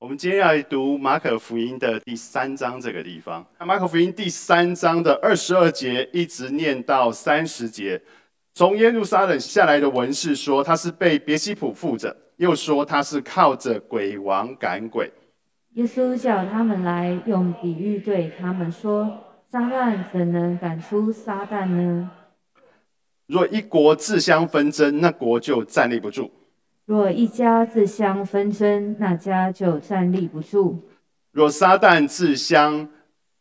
我们今天要来读马可福音的第三章这个地方。那马可福音第三章的二十二节一直念到三十节，从耶路撒冷下来的文士说他是被别西卜附着，又说他是靠着鬼王赶鬼。耶稣叫他们来，用比喻对他们说：撒旦怎能赶出撒旦呢？若一国自相纷争，那国就站立不住。若一家自相纷争，那家就站立不住；若撒旦自相，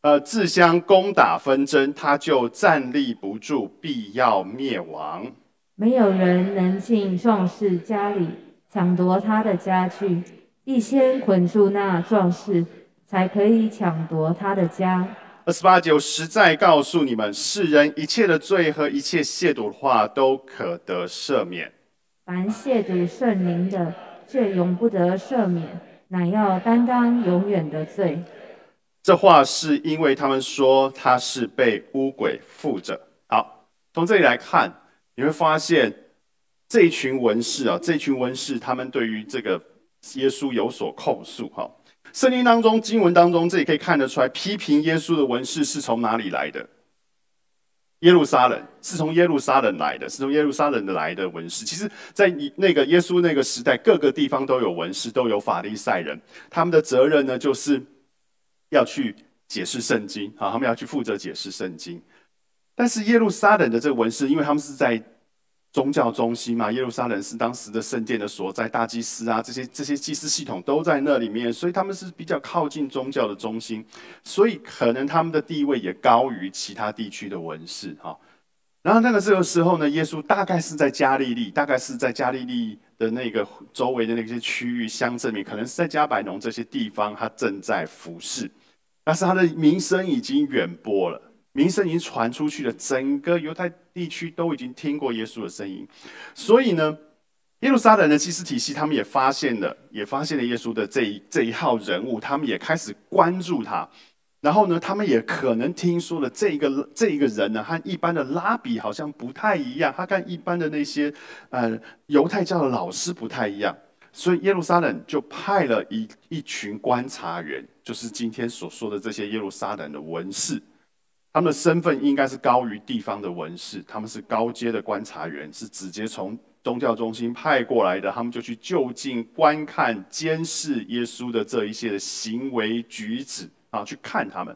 呃，自相攻打纷争，他就站立不住，必要灭亡。没有人能进壮士家里抢夺他的家具，必先捆住那壮士，才可以抢夺他的家。二十八九，实在告诉你们，世人一切的罪和一切亵渎的话，都可得赦免。凡亵渎圣灵的，却永不得赦免，乃要担当永远的罪。这话是因为他们说他是被污鬼附着。好，从这里来看，你会发现这一群文士啊，这一群文士，他们对于这个耶稣有所控诉。哈，圣经当中经文当中，这里可以看得出来，批评耶稣的文士是从哪里来的？耶路撒冷是从耶路撒冷来的，是从耶路撒冷来的文士。其实，在那个耶稣那个时代，各个地方都有文士，都有法利赛人。他们的责任呢，就是要去解释圣经啊，他们要去负责解释圣经。但是耶路撒冷的这个文士，因为他们是在。宗教中心嘛，耶路撒冷是当时的圣殿的所在，大祭司啊，这些这些祭司系统都在那里面，所以他们是比较靠近宗教的中心，所以可能他们的地位也高于其他地区的文士哈。然后那个这个时候呢，耶稣大概是在加利利，大概是在加利利的那个周围的那些区域乡镇里，可能是在加百农这些地方，他正在服侍，但是他的名声已经远播了。名声已经传出去了，整个犹太地区都已经听过耶稣的声音，所以呢，耶路撒冷的祭司体系，他们也发现了，也发现了耶稣的这一这一号人物，他们也开始关注他。然后呢，他们也可能听说了这一个这一个人呢，和一般的拉比好像不太一样，他跟一般的那些呃犹太教的老师不太一样，所以耶路撒冷就派了一一群观察员，就是今天所说的这些耶路撒冷的文士。他们的身份应该是高于地方的文士，他们是高阶的观察员，是直接从宗教中心派过来的。他们就去就近观看、监视耶稣的这一些的行为举止啊，去看他们。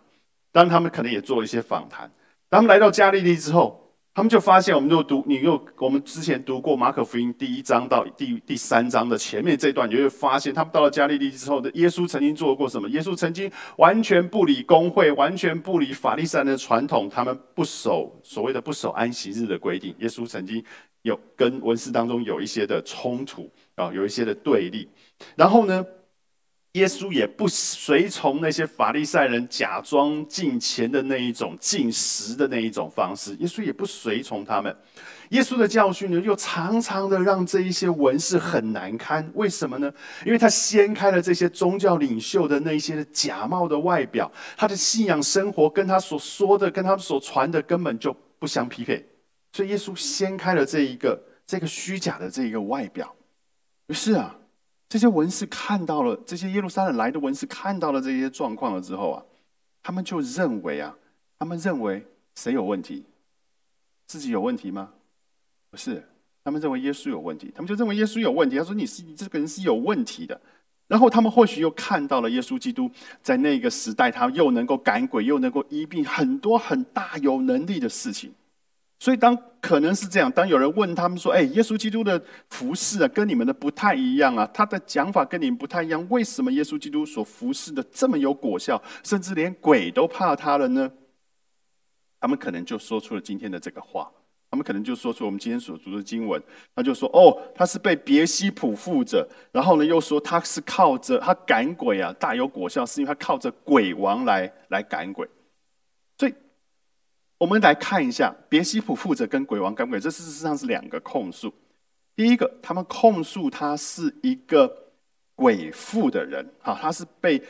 当，他们可能也做了一些访谈。当他们来到加利利之后。他们就发现，我们就读，你又我们之前读过马可福音第一章到第第三章的前面这段，你就会发现，他们到了加利利之后的耶稣曾经做过什么？耶稣曾经完全不理公会，完全不理法利赛人的传统，他们不守所谓的不守安息日的规定。耶稣曾经有跟文士当中有一些的冲突啊，有一些的对立。然后呢？耶稣也不随从那些法利赛人假装敬虔的那一种进食的那一种方式，耶稣也不随从他们。耶稣的教训呢，又常常的让这一些文士很难堪。为什么呢？因为他掀开了这些宗教领袖的那些假冒的外表，他的信仰生活跟他所说的、跟他们所传的根本就不相匹配。所以耶稣掀开了这一个这个虚假的这一个外表。于是啊。这些文士看到了，这些耶路撒冷来的文士看到了这些状况了之后啊，他们就认为啊，他们认为谁有问题？自己有问题吗？不是，他们认为耶稣有问题，他们就认为耶稣有问题。他说：“你是这个人是有问题的。”然后他们或许又看到了耶稣基督在那个时代，他又能够赶鬼，又能够医病，很多很大有能力的事情。所以，当可能是这样，当有人问他们说：“哎，耶稣基督的服饰啊，跟你们的不太一样啊，他的讲法跟你们不太一样，为什么耶稣基督所服侍的这么有果效，甚至连鬼都怕他了呢？”他们可能就说出了今天的这个话，他们可能就说出我们今天所读的经文，他就说：“哦，他是被别西卜附着，然后呢，又说他是靠着他赶鬼啊，大有果效，是因为他靠着鬼王来来赶鬼。”我们来看一下，别西卜负责跟鬼王干鬼，这事实上是两个控诉。第一个，他们控诉他是一个鬼附的人，哈，他是被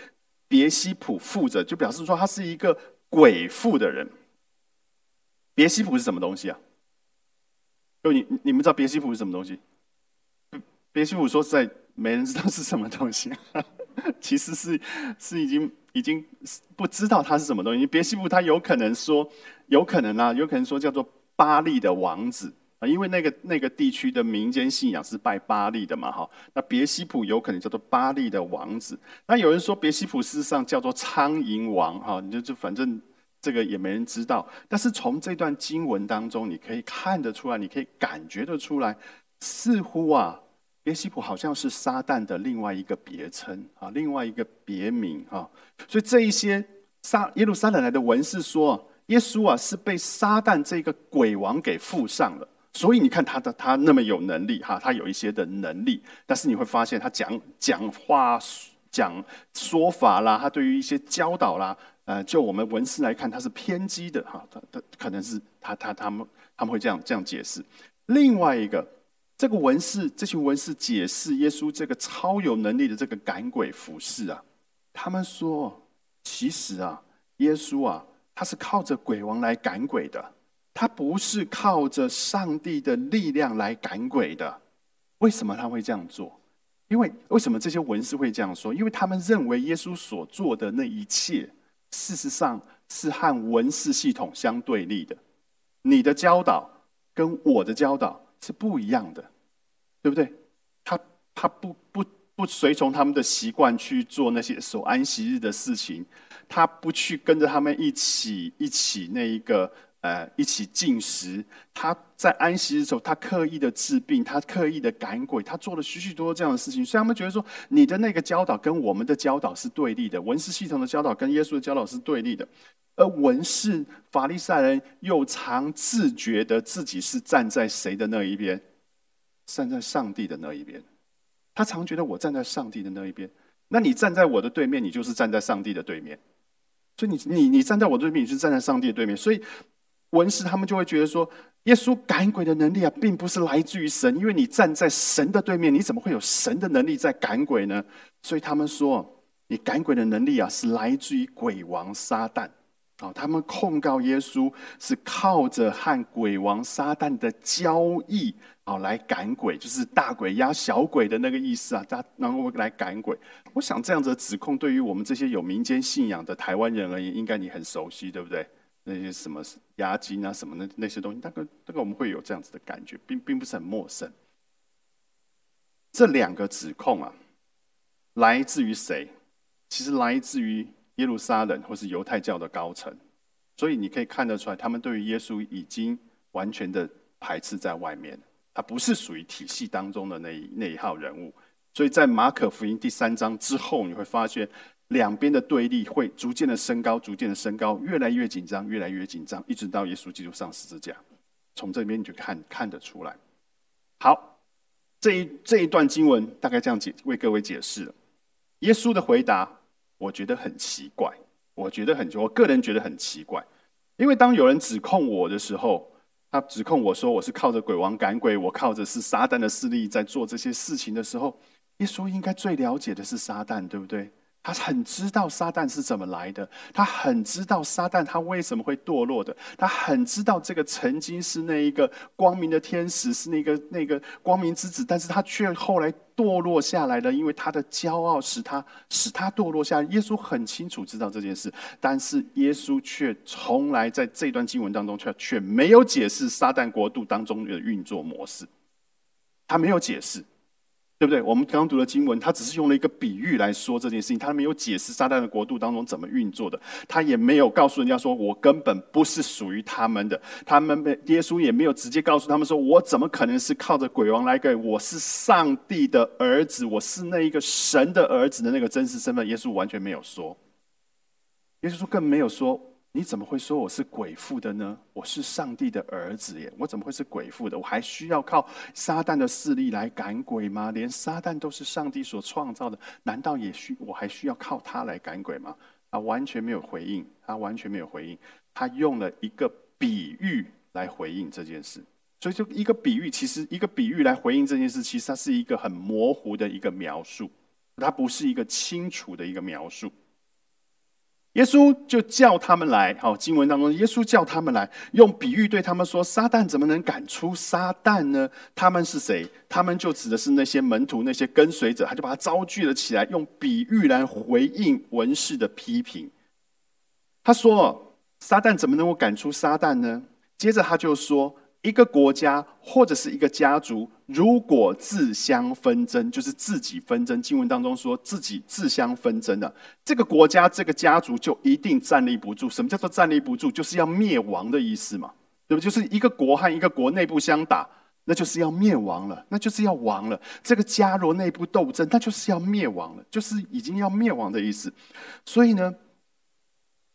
别西卜附着，就表示说他是一个鬼附的人。别西卜是什么东西啊？就你你们知道别西卜是什么东西？别西卜说实在，没人知道是什么东西。其实是是已经已经不知道它是什么东西。别西卜他有可能说，有可能啊，有可能说叫做巴利的王子啊，因为那个那个地区的民间信仰是拜巴利的嘛，哈。那别西卜有可能叫做巴利的王子。那有人说别西卜事实上叫做苍蝇王，哈，你就就反正。这个也没人知道，但是从这段经文当中，你可以看得出来，你可以感觉得出来，似乎啊，耶西卜好像是撒旦的另外一个别称啊，另外一个别名啊。所以这一些撒耶路撒冷来的文士说，耶稣啊是被撒旦这个鬼王给附上了。所以你看他的他那么有能力哈，他有一些的能力，但是你会发现他讲讲话讲说法啦，他对于一些教导啦。呃，就我们文士来看，他是偏激的哈，他他可能是他他他们他们会这样这样解释。另外一个，这个文士这群文士解释耶稣这个超有能力的这个赶鬼服饰啊，他们说，其实啊，耶稣啊，他是靠着鬼王来赶鬼的，他不是靠着上帝的力量来赶鬼的。为什么他会这样做？因为为什么这些文士会这样说？因为他们认为耶稣所做的那一切。事实上是和文士系统相对立的，你的教导跟我的教导是不一样的，对不对？他他不不不随从他们的习惯去做那些守安息日的事情，他不去跟着他们一起一起那一个。呃，一起进食。他在安息的时候，他刻意的治病，他刻意的赶鬼，他做了许许多多这样的事情。所以他们觉得说，你的那个教导跟我们的教导是对立的，文士系统的教导跟耶稣的教导是对立的。而文士法利赛人又常自觉的自己是站在谁的那一边？站在上帝的那一边。他常觉得我站在上帝的那一边。那你站在我的对面，你就是站在上帝的对面。所以你你你站在我对面，你是站在上帝的对面。所以。文士他们就会觉得说，耶稣赶鬼的能力啊，并不是来自于神，因为你站在神的对面，你怎么会有神的能力在赶鬼呢？所以他们说，你赶鬼的能力啊，是来自于鬼王撒旦。啊，他们控告耶稣是靠着和鬼王撒旦的交易啊来赶鬼，就是大鬼压小鬼的那个意思啊，他然后来赶鬼。我想这样子的指控，对于我们这些有民间信仰的台湾人而言，应该你很熟悉，对不对？那些什么押金啊，什么的那些东西，大概大概我们会有这样子的感觉，并并不是很陌生。这两个指控啊，来自于谁？其实来自于耶路撒冷或是犹太教的高层，所以你可以看得出来，他们对于耶稣已经完全的排斥在外面，他不是属于体系当中的那一那一号人物。所以在马可福音第三章之后，你会发现。两边的对立会逐渐的升高，逐渐的升高，越来越紧张，越来越紧张，一直到耶稣基督上十字架。从这边你就看看得出来。好，这一这一段经文大概这样解为各位解释了。耶稣的回答，我觉得很奇怪，我觉得很，我个人觉得很奇怪，因为当有人指控我的时候，他指控我说我是靠着鬼王赶鬼，我靠着是撒旦的势力在做这些事情的时候，耶稣应该最了解的是撒旦，对不对？他很知道撒旦是怎么来的，他很知道撒旦他为什么会堕落的，他很知道这个曾经是那一个光明的天使，是那个那个光明之子，但是他却后来堕落下来了，因为他的骄傲使他使他堕落下来。耶稣很清楚知道这件事，但是耶稣却从来在这段经文当中却却没有解释撒旦国度当中的运作模式，他没有解释。对不对？我们刚刚读的经文，他只是用了一个比喻来说这件事情，他没有解释撒旦的国度当中怎么运作的，他也没有告诉人家说我根本不是属于他们的，他们被耶稣也没有直接告诉他们说我怎么可能是靠着鬼王来给我是上帝的儿子，我是那一个神的儿子的那个真实身份，耶稣完全没有说，耶稣更没有说。你怎么会说我是鬼父的呢？我是上帝的儿子耶！我怎么会是鬼父的？我还需要靠撒旦的势力来赶鬼吗？连撒旦都是上帝所创造的，难道也需我还需要靠他来赶鬼吗？他完全没有回应，他完全没有回应，他用了一个比喻来回应这件事。所以，就一个比喻，其实一个比喻来回应这件事，其实它是一个很模糊的一个描述，它不是一个清楚的一个描述。耶稣就叫他们来，好，经文当中，耶稣叫他们来，用比喻对他们说：“撒旦怎么能赶出撒旦呢？他们是谁？他们就指的是那些门徒、那些跟随者。”他就把他招聚了起来，用比喻来回应文士的批评。他说：“撒旦怎么能够赶出撒旦呢？”接着他就说。一个国家或者是一个家族，如果自相纷争，就是自己纷争。经文当中说自己自相纷争的，这个国家、这个家族就一定站立不住。什么叫做站立不住？就是要灭亡的意思嘛，对不？就是一个国和一个国内部相打，那就是要灭亡了，那就是要亡了。这个家若内部斗争，那就是要灭亡了，就是已经要灭亡的意思。所以呢，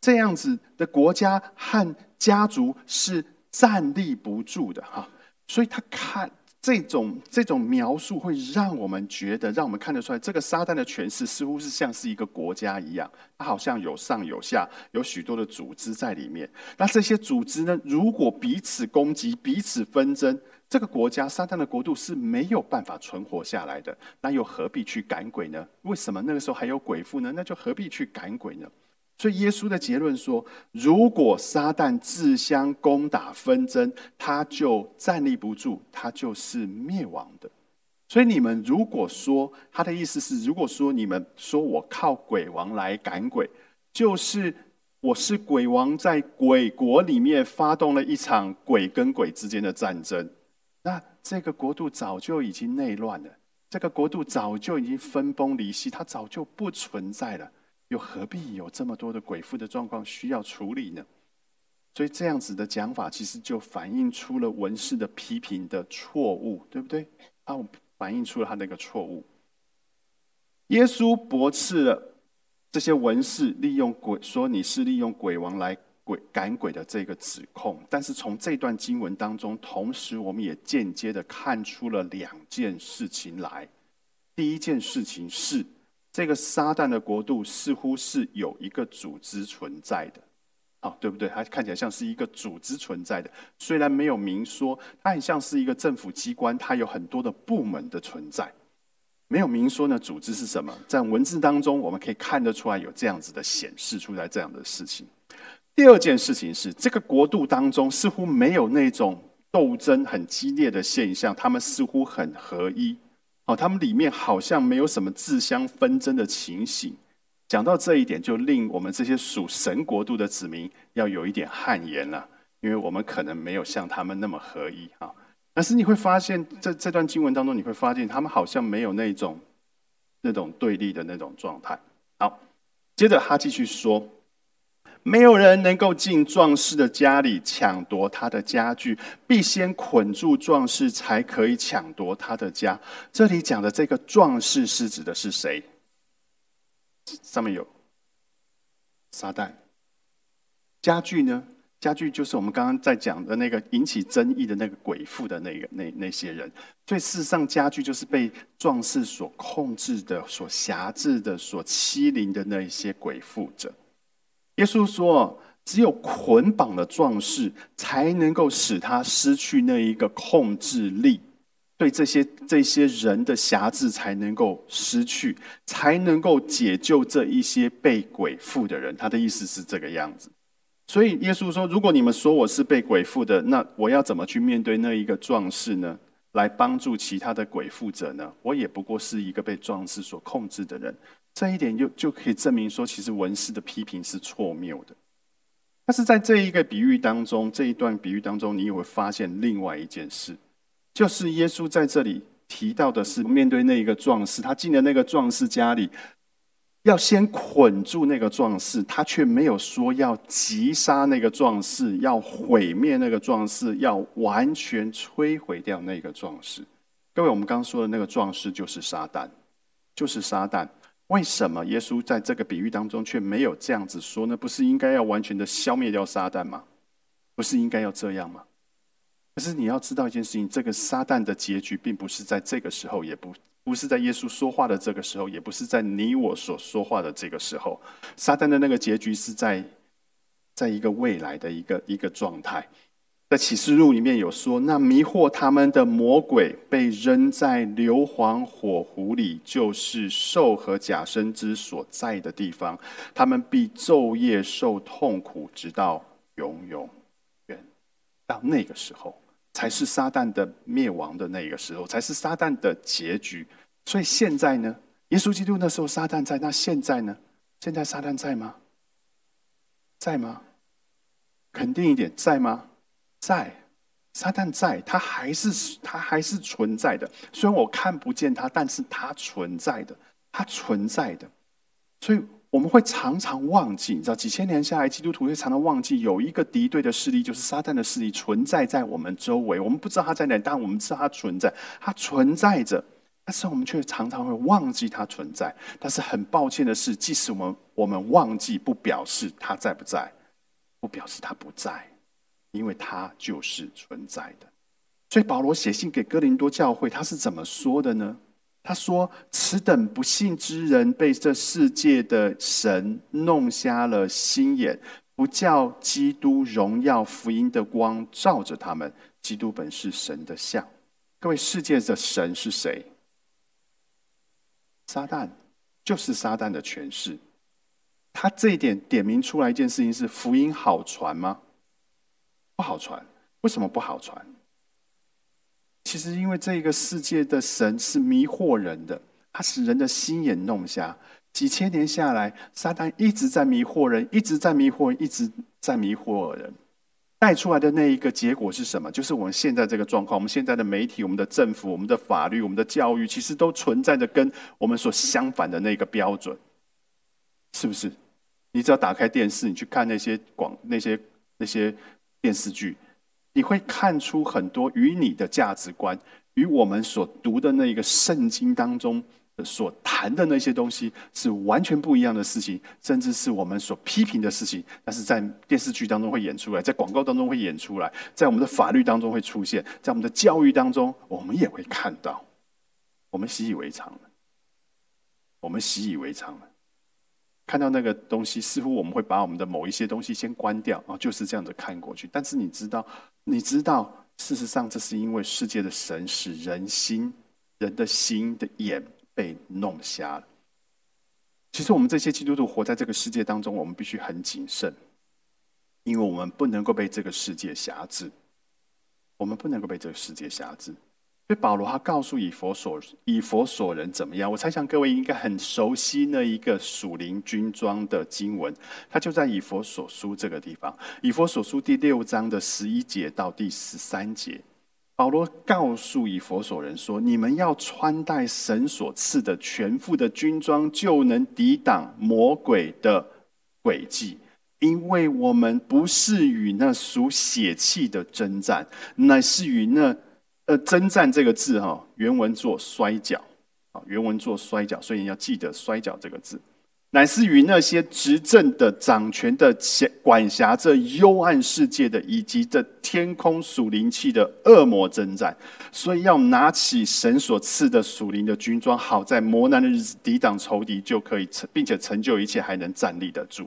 这样子的国家和家族是。站立不住的哈，所以他看这种这种描述，会让我们觉得，让我们看得出来，这个撒旦的权势似乎是像是一个国家一样，它好像有上有下，有许多的组织在里面。那这些组织呢，如果彼此攻击、彼此纷争，这个国家撒旦的国度是没有办法存活下来的。那又何必去赶鬼呢？为什么那个时候还有鬼父呢？那就何必去赶鬼呢？所以耶稣的结论说：如果撒旦自相攻打纷争，他就站立不住，他就是灭亡的。所以你们如果说他的意思是，如果说你们说我靠鬼王来赶鬼，就是我是鬼王在鬼国里面发动了一场鬼跟鬼之间的战争，那这个国度早就已经内乱了，这个国度早就已经分崩离析，它早就不存在了。又何必有这么多的鬼妇的状况需要处理呢？所以这样子的讲法，其实就反映出了文士的批评的错误，对不对？啊，反映出了他那个错误。耶稣驳斥了这些文士利用鬼说你是利用鬼王来鬼赶鬼的这个指控，但是从这段经文当中，同时我们也间接的看出了两件事情来。第一件事情是。这个撒旦的国度似乎是有一个组织存在的，啊，对不对？它看起来像是一个组织存在的，虽然没有明说，它很像是一个政府机关，它有很多的部门的存在，没有明说呢。组织是什么？在文字当中，我们可以看得出来有这样子的显示出来这样的事情。第二件事情是，这个国度当中似乎没有那种斗争很激烈的现象，他们似乎很合一。哦，他们里面好像没有什么自相纷争的情形。讲到这一点，就令我们这些属神国度的子民要有一点汗颜了，因为我们可能没有像他们那么合一啊。但是你会发现，在这段经文当中，你会发现他们好像没有那种那种对立的那种状态。好，接着他继续说。没有人能够进壮士的家里抢夺他的家具，必先捆住壮士，才可以抢夺他的家。这里讲的这个壮士是指的是谁？上面有撒旦。家具呢？家具就是我们刚刚在讲的那个引起争议的那个鬼父的那个那那些人。所以事实上，家具就是被壮士所控制的、所辖制的、所欺凌的那一些鬼父者。耶稣说：“只有捆绑的壮士，才能够使他失去那一个控制力，对这些这些人的辖制才能够失去，才能够解救这一些被鬼附的人。”他的意思是这个样子。所以耶稣说：“如果你们说我是被鬼附的，那我要怎么去面对那一个壮士呢？来帮助其他的鬼附者呢？我也不过是一个被壮士所控制的人。”这一点就就可以证明说，其实文士的批评是错谬的。但是在这一个比喻当中，这一段比喻当中，你也会发现另外一件事，就是耶稣在这里提到的是，面对那一个壮士，他进了那个壮士家里，要先捆住那个壮士，他却没有说要击杀那个壮士，要毁灭那个壮士，要完全摧毁掉那个壮士。各位，我们刚说的那个壮士就是撒旦，就是撒旦。为什么耶稣在这个比喻当中却没有这样子说呢？不是应该要完全的消灭掉撒旦吗？不是应该要这样吗？可是你要知道一件事情：这个撒旦的结局，并不是在这个时候，也不不是在耶稣说话的这个时候，也不是在你我所说话的这个时候。撒旦的那个结局是在，在一个未来的一个一个状态。在启示录里面有说，那迷惑他们的魔鬼被扔在硫磺火湖里，就是兽和假身之所在的地方，他们必昼夜受痛苦，直到永永远。到那个时候，才是撒旦的灭亡的那个时候，才是撒旦的结局。所以现在呢，耶稣基督那时候撒旦在，那现在呢？现在撒旦在吗？在吗？肯定一点，在吗？在，撒旦在，他还是他还是存在的。虽然我看不见他，但是他存在的，他存在的。所以我们会常常忘记，你知道，几千年下来，基督徒会常常忘记，有一个敌对的势力，就是撒旦的势力，存在在我们周围。我们不知道他在哪，但我们知道他存在，他存在着。但是我们却常常会忘记它存在。但是很抱歉的是，即使我们我们忘记，不表示它在不在，不表示它不在，因为它就是存在的。所以保罗写信给哥林多教会，他是怎么说的呢？他说：“此等不信之人，被这世界的神弄瞎了心眼，不叫基督荣耀福音的光照着他们。基督本是神的像。各位，世界的神是谁？”撒旦就是撒旦的诠释，他这一点点明出来一件事情是：福音好传吗？不好传。为什么不好传？其实因为这个世界的神是迷惑人的，他使人的心眼弄瞎。几千年下来，撒旦一直在迷惑人，一直在迷惑，一直在迷惑人。带出来的那一个结果是什么？就是我们现在这个状况，我们现在的媒体、我们的政府、我们的法律、我们的教育，其实都存在着跟我们所相反的那个标准，是不是？你只要打开电视，你去看那些广、那些那些电视剧，你会看出很多与你的价值观、与我们所读的那个圣经当中。所谈的那些东西是完全不一样的事情，甚至是我们所批评的事情。但是在电视剧当中会演出来，在广告当中会演出来，在我们的法律当中会出现，在我们的教育当中，我们也会看到。我们习以为常了，我们习以为常了。看到那个东西，似乎我们会把我们的某一些东西先关掉啊，就是这样子看过去。但是你知道，你知道，事实上这是因为世界的神使人心、人的心的眼。被弄瞎了。其实我们这些基督徒活在这个世界当中，我们必须很谨慎，因为我们不能够被这个世界辖制。我们不能够被这个世界辖制。所以保罗他告诉以佛所以佛所人怎么样？我猜想各位应该很熟悉那一个属灵军装的经文，它就在以佛所书这个地方。以佛所书第六章的十一节到第十三节。保罗告诉以佛所人说：“你们要穿戴神所赐的全副的军装，就能抵挡魔鬼的诡计。因为我们不是与那属血气的征战，乃是与那……呃，征战这个字哈，原文做摔跤啊，原文做摔跤，所以你要记得摔跤这个字。”乃是与那些执政的、掌权的、管辖这幽暗世界的，以及这天空属灵气的恶魔征战，所以要拿起神所赐的属灵的军装，好在磨难的日子抵挡仇敌，就可以成，并且成就一切，还能站立得住。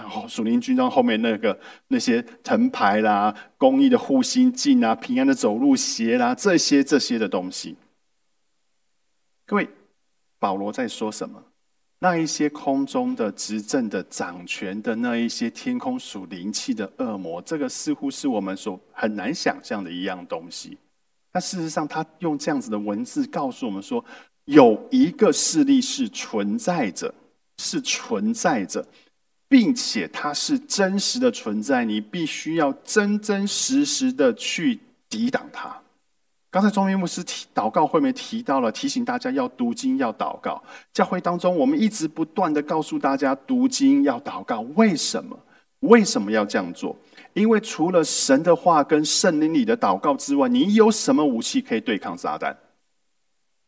然后属灵军装后面那个那些藤牌啦、公益的护心镜啊、平安的走路鞋啦，这些这些的东西，各位，保罗在说什么？那一些空中的执政的掌权的那一些天空属灵气的恶魔，这个似乎是我们所很难想象的一样东西。但事实上，他用这样子的文字告诉我们说，有一个势力是存在着，是存在着，并且它是真实的存在。你必须要真真实实的去抵挡它。刚才中明牧师提祷告会面提到了，提醒大家要读经要祷告。教会当中，我们一直不断的告诉大家读经要祷告。为什么？为什么要这样做？因为除了神的话跟圣灵里的祷告之外，你有什么武器可以对抗撒旦？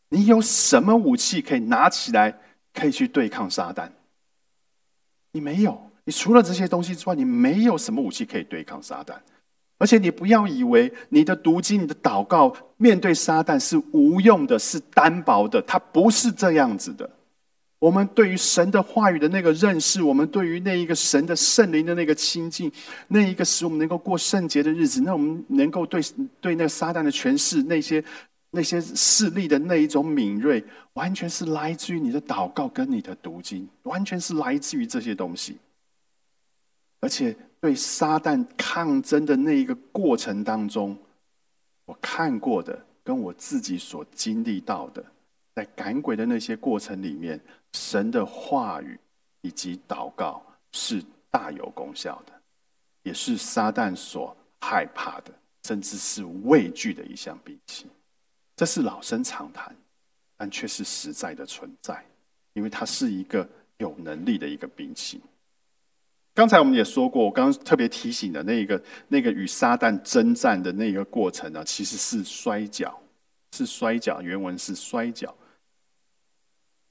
你有什么武器可以拿起来可以去对抗撒旦？你没有。你除了这些东西之外，你没有什么武器可以对抗撒旦。而且你不要以为你的读经、你的祷告面对撒旦是无用的、是单薄的，它不是这样子的。我们对于神的话语的那个认识，我们对于那一个神的圣灵的那个亲近，那一个使我们能够过圣洁的日子，那我们能够对对那撒旦的权势、那些那些势力的那一种敏锐，完全是来自于你的祷告跟你的读经，完全是来自于这些东西。而且对撒旦抗争的那一个过程当中，我看过的，跟我自己所经历到的。在赶鬼的那些过程里面，神的话语以及祷告是大有功效的，也是撒旦所害怕的，甚至是畏惧的一项兵器。这是老生常谈，但却是实在的存在，因为它是一个有能力的一个兵器。刚才我们也说过，我刚刚特别提醒的那一个那个与撒旦征战的那个过程呢，其实是摔跤，是摔跤。原文是摔跤。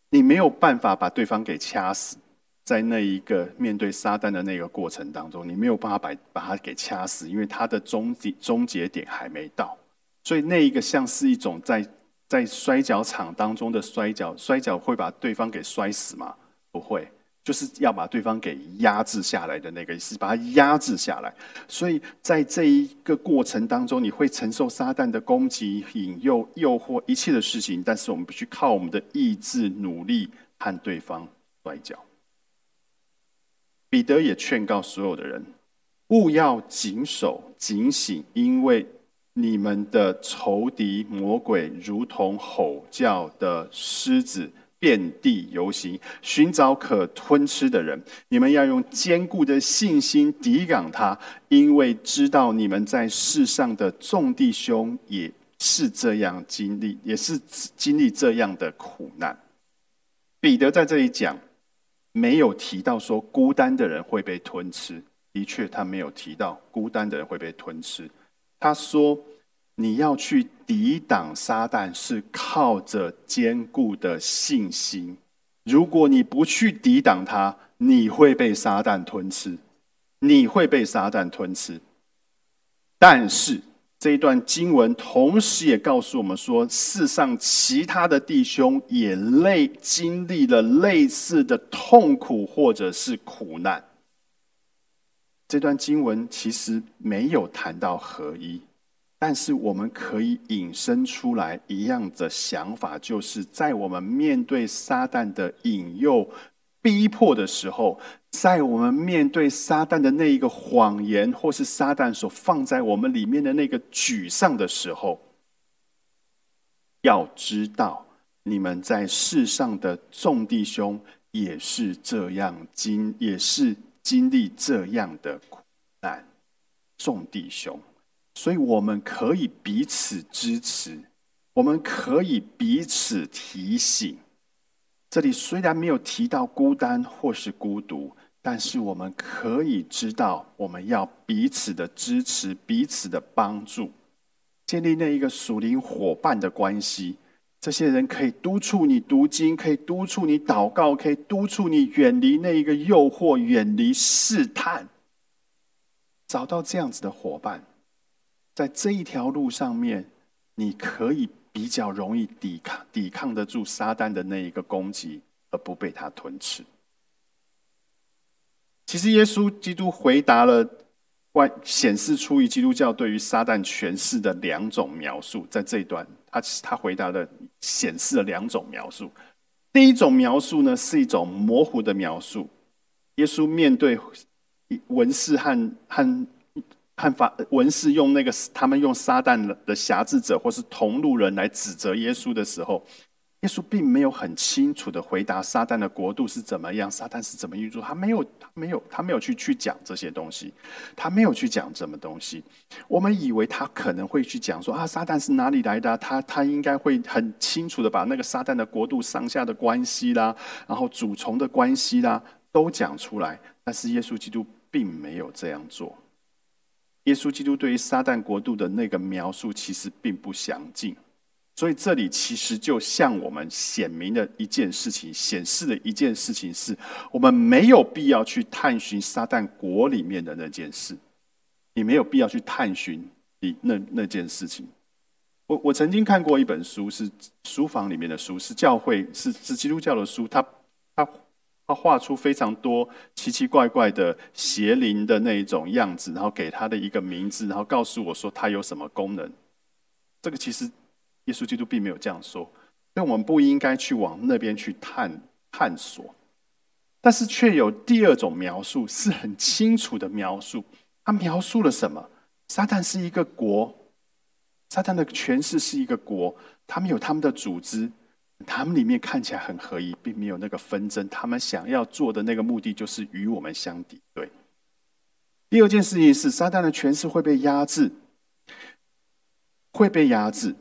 你没有办法把对方给掐死，在那一个面对撒旦的那个过程当中，你没有办法把把他给掐死，因为他的终结终结点还没到，所以那一个像是一种在在摔跤场当中的摔跤，摔跤会把对方给摔死吗？不会。就是要把对方给压制下来的那个意思，把它压制下来。所以在这一个过程当中，你会承受撒旦的攻击、引诱、诱惑一切的事情，但是我们必须靠我们的意志努力和对方摔跤。彼得也劝告所有的人：勿要谨守、警醒，因为你们的仇敌魔鬼如同吼叫的狮子。遍地游行，寻找可吞吃的人。你们要用坚固的信心抵挡他，因为知道你们在世上的众弟兄也是这样经历，也是经历这样的苦难。彼得在这里讲，没有提到说孤单的人会被吞吃。的确，他没有提到孤单的人会被吞吃。他说。你要去抵挡撒旦，是靠着坚固的信心。如果你不去抵挡他，你会被撒旦吞吃，你会被撒旦吞吃。但是这一段经文同时也告诉我们说，世上其他的弟兄也类经历了类似的痛苦或者是苦难。这段经文其实没有谈到合一。但是我们可以引申出来一样的想法，就是在我们面对撒旦的引诱、逼迫的时候，在我们面对撒旦的那一个谎言，或是撒旦所放在我们里面的那个沮丧的时候，要知道，你们在世上的众弟兄也是这样经，也是经历这样的苦难，众弟兄。所以我们可以彼此支持，我们可以彼此提醒。这里虽然没有提到孤单或是孤独，但是我们可以知道，我们要彼此的支持，彼此的帮助，建立那一个属灵伙伴的关系。这些人可以督促你读经，可以督促你祷告，可以督促你远离那一个诱惑，远离试探。找到这样子的伙伴。在这一条路上面，你可以比较容易抵抗、抵抗得住撒旦的那一个攻击，而不被他吞吃。其实，耶稣基督回答了外显示出于基督教对于撒旦权势的两种描述。在这一段，他他回答的显示了两种描述。第一种描述呢，是一种模糊的描述。耶稣面对文士和和。和法文士用那个他们用撒旦的辖制者或是同路人来指责耶稣的时候，耶稣并没有很清楚的回答撒旦的国度是怎么样，撒旦是怎么运作，他没有，他没有，他没有去去讲这些东西，他没有去讲什么东西。我们以为他可能会去讲说啊，撒旦是哪里来的？他他应该会很清楚的把那个撒旦的国度上下的关系啦，然后主从的关系啦都讲出来。但是耶稣基督并没有这样做。耶稣基督对于撒旦国度的那个描述其实并不详尽，所以这里其实就向我们显明的一件事情，显示的一件事情是：我们没有必要去探寻撒旦国里面的那件事，你没有必要去探寻你那那件事情。我我曾经看过一本书，是书房里面的书，是教会是是基督教的书，他他他画出非常多奇奇怪怪的邪灵的那一种样子，然后给他的一个名字，然后告诉我说他有什么功能。这个其实耶稣基督并没有这样说，所以我们不应该去往那边去探探索。但是却有第二种描述，是很清楚的描述。他描述了什么？撒旦是一个国，撒旦的权势是一个国，他们有他们的组织，他们里面看起来很合一，并没有那个纷争。他们想要做的那个目的，就是与我们相敌对。第二件事情是，撒旦的权势会被压制，会被压制。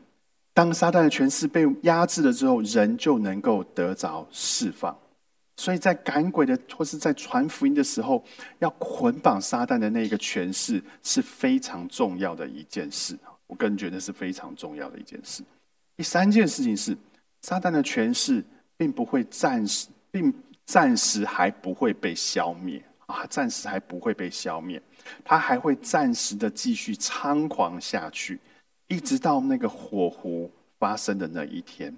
当撒旦的权势被压制了之后，人就能够得着释放。所以在赶鬼的或是在传福音的时候，要捆绑撒旦的那个权势是非常重要的一件事我个人觉得是非常重要的一件事。第三件事情是，撒旦的权势并不会暂时，并暂时还不会被消灭啊，暂时还不会被消灭，它还会暂时的继续猖狂下去，一直到那个火湖发生的那一天。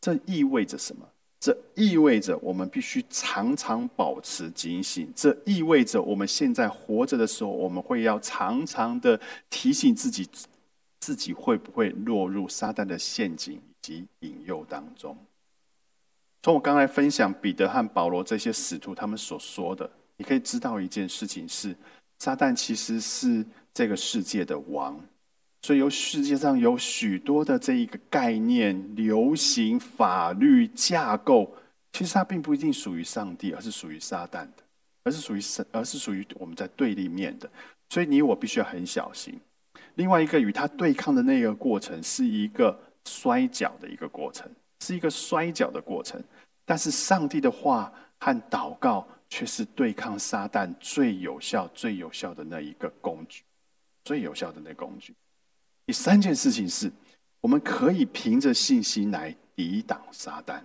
这意味着什么？这意味着我们必须常常保持警醒。这意味着我们现在活着的时候，我们会要常常的提醒自己，自己会不会落入撒旦的陷阱以及引诱当中。从我刚才分享彼得和保罗这些使徒他们所说的，你可以知道一件事情是：撒旦其实是这个世界的王。所以，有世界上有许多的这一个概念、流行、法律架构，其实它并不一定属于上帝，而是属于撒旦的，而是属于神，而是属于我们在对立面的。所以，你我必须要很小心。另外一个与他对抗的那个过程，是一个摔跤的一个过程，是一个摔跤的过程。但是，上帝的话和祷告却是对抗撒旦最有效、最有效的那一个工具，最有效的那工具。第三件事情是，我们可以凭着信心来抵挡撒旦。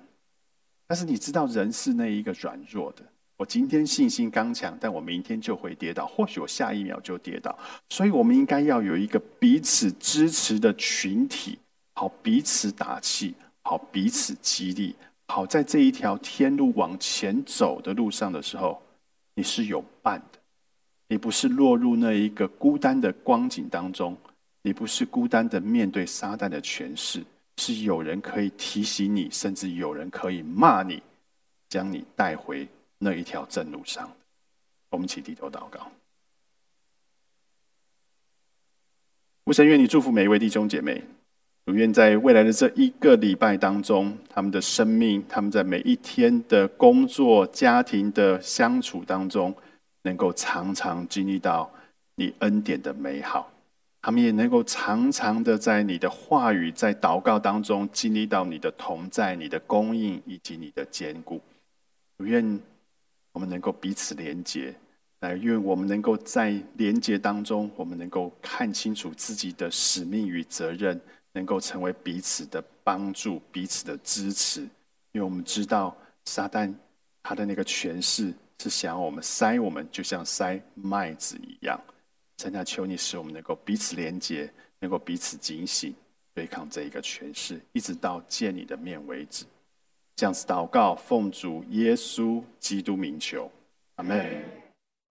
但是你知道，人是那一个软弱的。我今天信心刚强，但我明天就会跌倒，或许我下一秒就跌倒。所以，我们应该要有一个彼此支持的群体，好彼此打气，好彼此激励，好在这一条天路往前走的路上的时候，你是有伴的，你不是落入那一个孤单的光景当中。你不是孤单的面对撒旦的权势，是有人可以提醒你，甚至有人可以骂你，将你带回那一条正路上。我们起低头祷告。父神，愿你祝福每一位弟兄姐妹，愿在未来的这一个礼拜当中，他们的生命，他们在每一天的工作、家庭的相处当中，能够常常经历到你恩典的美好。他们也能够常常的在你的话语、在祷告当中经历到你的同在、你的供应以及你的坚固。愿我们能够彼此连接，来愿我们能够在连接当中，我们能够看清楚自己的使命与责任，能够成为彼此的帮助、彼此的支持。因为我们知道撒旦他的那个权势是想要我们塞我们，就像塞麦子一样。神啊，求你使我们能够彼此连接，能够彼此警醒，对抗这一个权势，一直到见你的面为止。这样子祷告，奉主耶稣基督名求，阿门。